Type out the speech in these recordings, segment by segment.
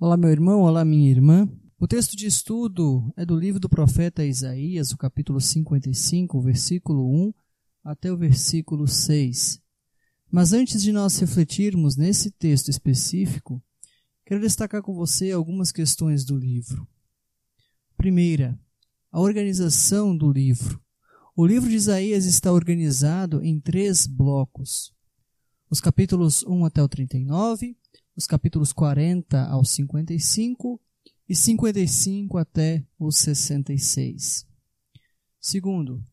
Olá, meu irmão, olá, minha irmã. O texto de estudo é do livro do profeta Isaías, o capítulo 55, versículo 1 até o versículo 6. Mas antes de nós refletirmos nesse texto específico, quero destacar com você algumas questões do livro. Primeira, a organização do livro. O livro de Isaías está organizado em três blocos. Os capítulos 1 até o 39, os capítulos 40 ao 55 e 55 até o 66. Segundo,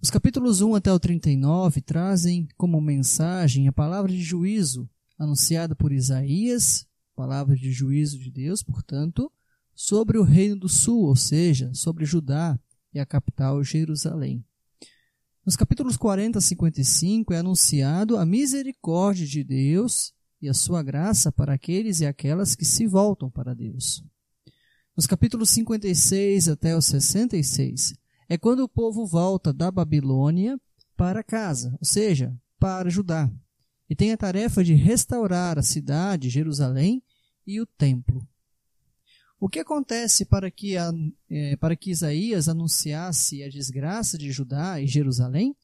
os capítulos 1 até o 39 trazem como mensagem a palavra de juízo anunciada por Isaías, palavra de juízo de Deus, portanto, sobre o reino do sul, ou seja, sobre Judá e a capital Jerusalém. Nos capítulos 40 a 55 é anunciado a misericórdia de Deus e a sua graça para aqueles e aquelas que se voltam para Deus. Nos capítulos 56 até o 66 é quando o povo volta da Babilônia para casa, ou seja, para Judá, e tem a tarefa de restaurar a cidade, Jerusalém e o templo. O que acontece para que, a, é, para que Isaías anunciasse a desgraça de Judá e Jerusalém?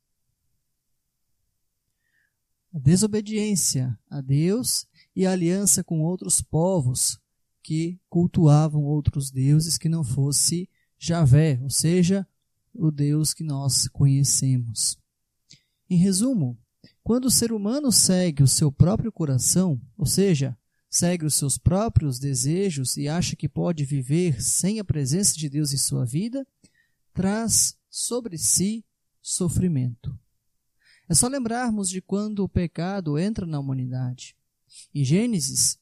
A desobediência a Deus e a aliança com outros povos que cultuavam outros deuses que não fosse Javé, ou seja, o Deus que nós conhecemos. Em resumo, quando o ser humano segue o seu próprio coração, ou seja, segue os seus próprios desejos e acha que pode viver sem a presença de Deus em sua vida, traz sobre si sofrimento. É só lembrarmos de quando o pecado entra na humanidade. Em Gênesis,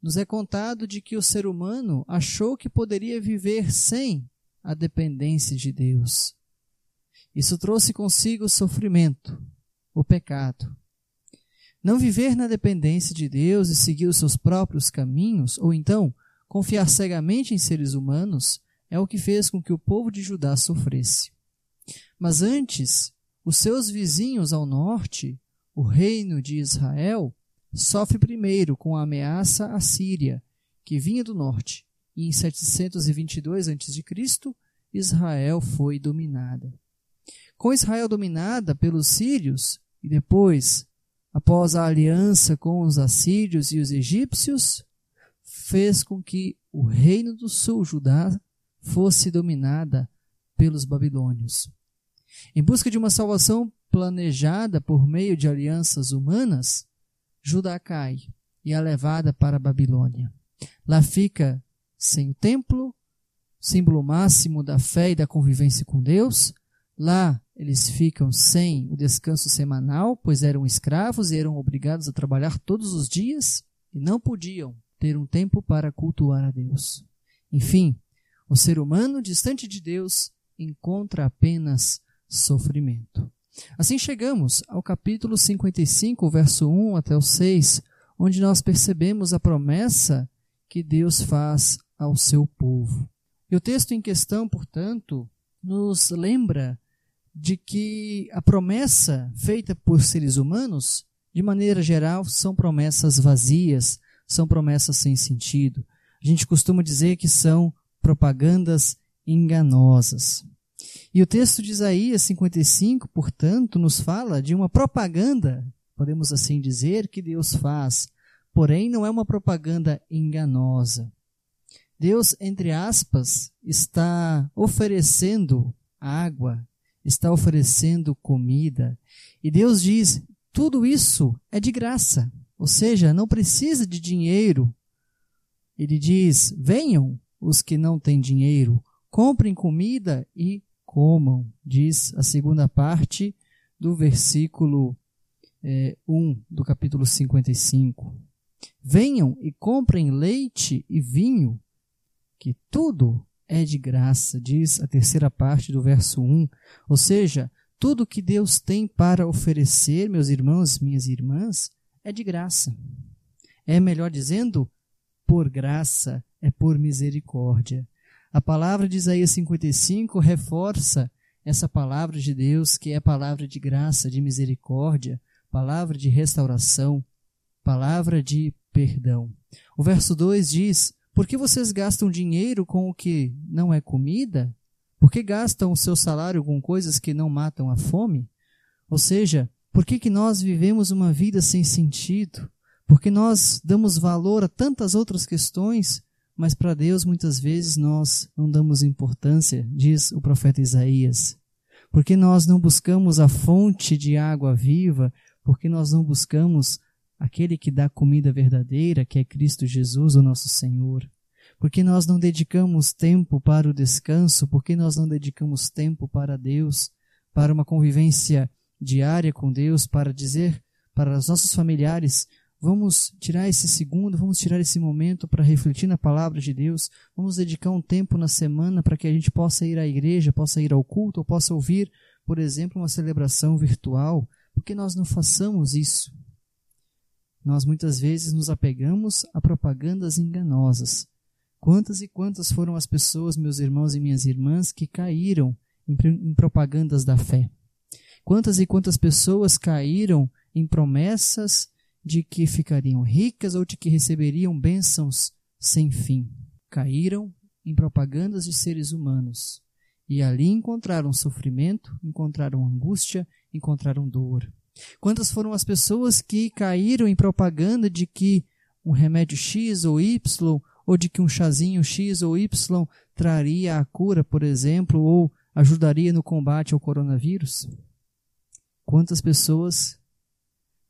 nos é contado de que o ser humano achou que poderia viver sem a dependência de Deus. Isso trouxe consigo o sofrimento, o pecado. Não viver na dependência de Deus e seguir os seus próprios caminhos, ou então confiar cegamente em seres humanos, é o que fez com que o povo de Judá sofresse. Mas antes, os seus vizinhos ao norte, o reino de Israel, sofre primeiro com a ameaça assíria, que vinha do norte, e em 722 a.C., Israel foi dominada. Com Israel dominada pelos sírios, e depois após a aliança com os assírios e os egípcios, fez com que o reino do sul, Judá, fosse dominada pelos babilônios. Em busca de uma salvação planejada por meio de alianças humanas, Judá cai e é levada para a Babilônia. Lá fica sem o templo, símbolo máximo da fé e da convivência com Deus. Lá eles ficam sem o descanso semanal, pois eram escravos e eram obrigados a trabalhar todos os dias e não podiam ter um tempo para cultuar a Deus. Enfim, o ser humano distante de Deus encontra apenas sofrimento. Assim chegamos ao capítulo 55, verso 1 até o 6, onde nós percebemos a promessa que Deus faz ao seu povo. E o texto em questão, portanto, nos lembra de que a promessa feita por seres humanos, de maneira geral, são promessas vazias, são promessas sem sentido. A gente costuma dizer que são propagandas enganosas. E o texto de Isaías 55, portanto, nos fala de uma propaganda, podemos assim dizer, que Deus faz, porém não é uma propaganda enganosa. Deus, entre aspas, está oferecendo água, está oferecendo comida. E Deus diz: tudo isso é de graça, ou seja, não precisa de dinheiro. Ele diz: venham os que não têm dinheiro, comprem comida e comam, diz a segunda parte do versículo é, 1 do capítulo 55. Venham e comprem leite e vinho, que tudo é de graça, diz a terceira parte do verso 1. Ou seja, tudo que Deus tem para oferecer, meus irmãos, minhas irmãs, é de graça. É melhor dizendo, por graça, é por misericórdia. A palavra de Isaías 55 reforça essa palavra de Deus, que é palavra de graça, de misericórdia, palavra de restauração, palavra de perdão. O verso 2 diz: Por que vocês gastam dinheiro com o que não é comida? Por que gastam o seu salário com coisas que não matam a fome? Ou seja, por que, que nós vivemos uma vida sem sentido? Porque nós damos valor a tantas outras questões, mas para Deus muitas vezes nós não damos importância, diz o profeta Isaías. Porque nós não buscamos a fonte de água viva, porque nós não buscamos aquele que dá comida verdadeira, que é Cristo Jesus, o nosso Senhor. Porque nós não dedicamos tempo para o descanso, porque nós não dedicamos tempo para Deus, para uma convivência diária com Deus, para dizer para os nossos familiares Vamos tirar esse segundo, vamos tirar esse momento para refletir na palavra de Deus. Vamos dedicar um tempo na semana para que a gente possa ir à igreja, possa ir ao culto, ou possa ouvir, por exemplo, uma celebração virtual. Por que nós não façamos isso? Nós muitas vezes nos apegamos a propagandas enganosas. Quantas e quantas foram as pessoas, meus irmãos e minhas irmãs, que caíram em, em propagandas da fé? Quantas e quantas pessoas caíram em promessas de que ficariam ricas ou de que receberiam bênçãos sem fim. Caíram em propagandas de seres humanos e ali encontraram sofrimento, encontraram angústia, encontraram dor. Quantas foram as pessoas que caíram em propaganda de que um remédio X ou Y, ou de que um chazinho X ou Y traria a cura, por exemplo, ou ajudaria no combate ao coronavírus? Quantas pessoas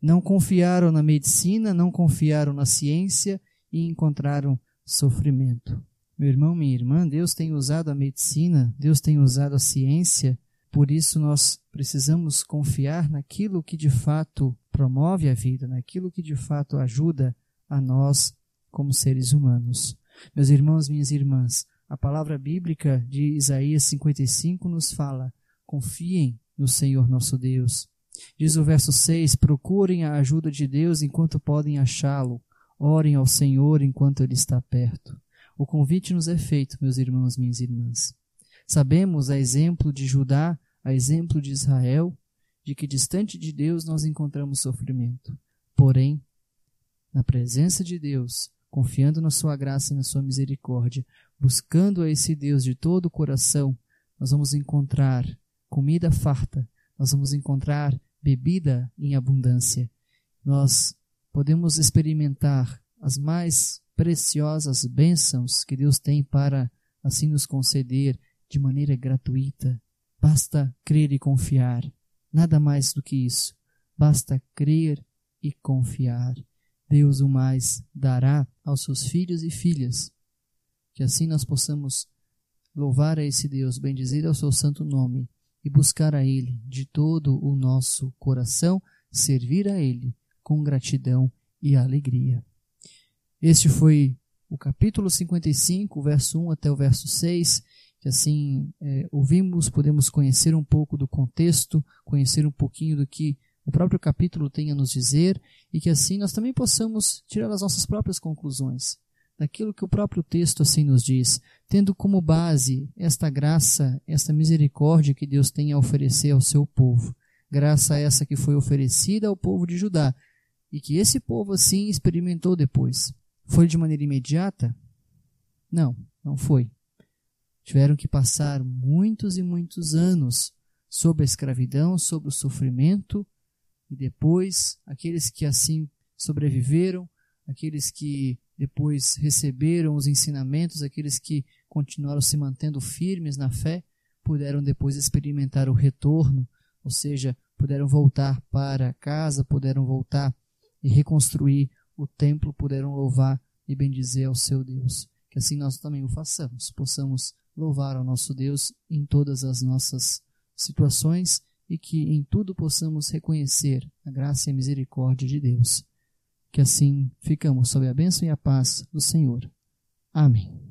não confiaram na medicina, não confiaram na ciência e encontraram sofrimento. Meu irmão, minha irmã, Deus tem usado a medicina, Deus tem usado a ciência, por isso nós precisamos confiar naquilo que de fato promove a vida, naquilo que de fato ajuda a nós como seres humanos. Meus irmãos, minhas irmãs, a palavra bíblica de Isaías 55 nos fala: confiem no Senhor nosso Deus Diz o verso 6: Procurem a ajuda de Deus enquanto podem achá-lo. Orem ao Senhor enquanto Ele está perto. O convite nos é feito, meus irmãos, minhas irmãs. Sabemos, a exemplo de Judá, a exemplo de Israel, de que distante de Deus nós encontramos sofrimento. Porém, na presença de Deus, confiando na Sua graça e na Sua misericórdia, buscando a esse Deus de todo o coração, nós vamos encontrar comida farta, nós vamos encontrar bebida em abundância. Nós podemos experimentar as mais preciosas bênçãos que Deus tem para assim nos conceder de maneira gratuita. Basta crer e confiar. Nada mais do que isso. Basta crer e confiar. Deus o mais dará aos seus filhos e filhas. Que assim nós possamos louvar a esse Deus, bendizer ao seu santo nome e buscar a Ele de todo o nosso coração, servir a Ele com gratidão e alegria. Este foi o capítulo 55, verso 1 até o verso 6, que assim é, ouvimos, podemos conhecer um pouco do contexto, conhecer um pouquinho do que o próprio capítulo tem a nos dizer e que assim nós também possamos tirar as nossas próprias conclusões daquilo que o próprio texto assim nos diz, tendo como base esta graça, esta misericórdia que Deus tem a oferecer ao seu povo. Graça essa que foi oferecida ao povo de Judá e que esse povo assim experimentou depois. Foi de maneira imediata? Não, não foi. Tiveram que passar muitos e muitos anos sob a escravidão, sob o sofrimento, e depois aqueles que assim sobreviveram, aqueles que depois receberam os ensinamentos, aqueles que continuaram se mantendo firmes na fé, puderam depois experimentar o retorno, ou seja, puderam voltar para casa, puderam voltar e reconstruir o templo, puderam louvar e bendizer ao seu Deus. Que assim nós também o façamos, possamos louvar ao nosso Deus em todas as nossas situações e que em tudo possamos reconhecer a graça e a misericórdia de Deus. Que assim ficamos sob a bênção e a paz do Senhor. Amém.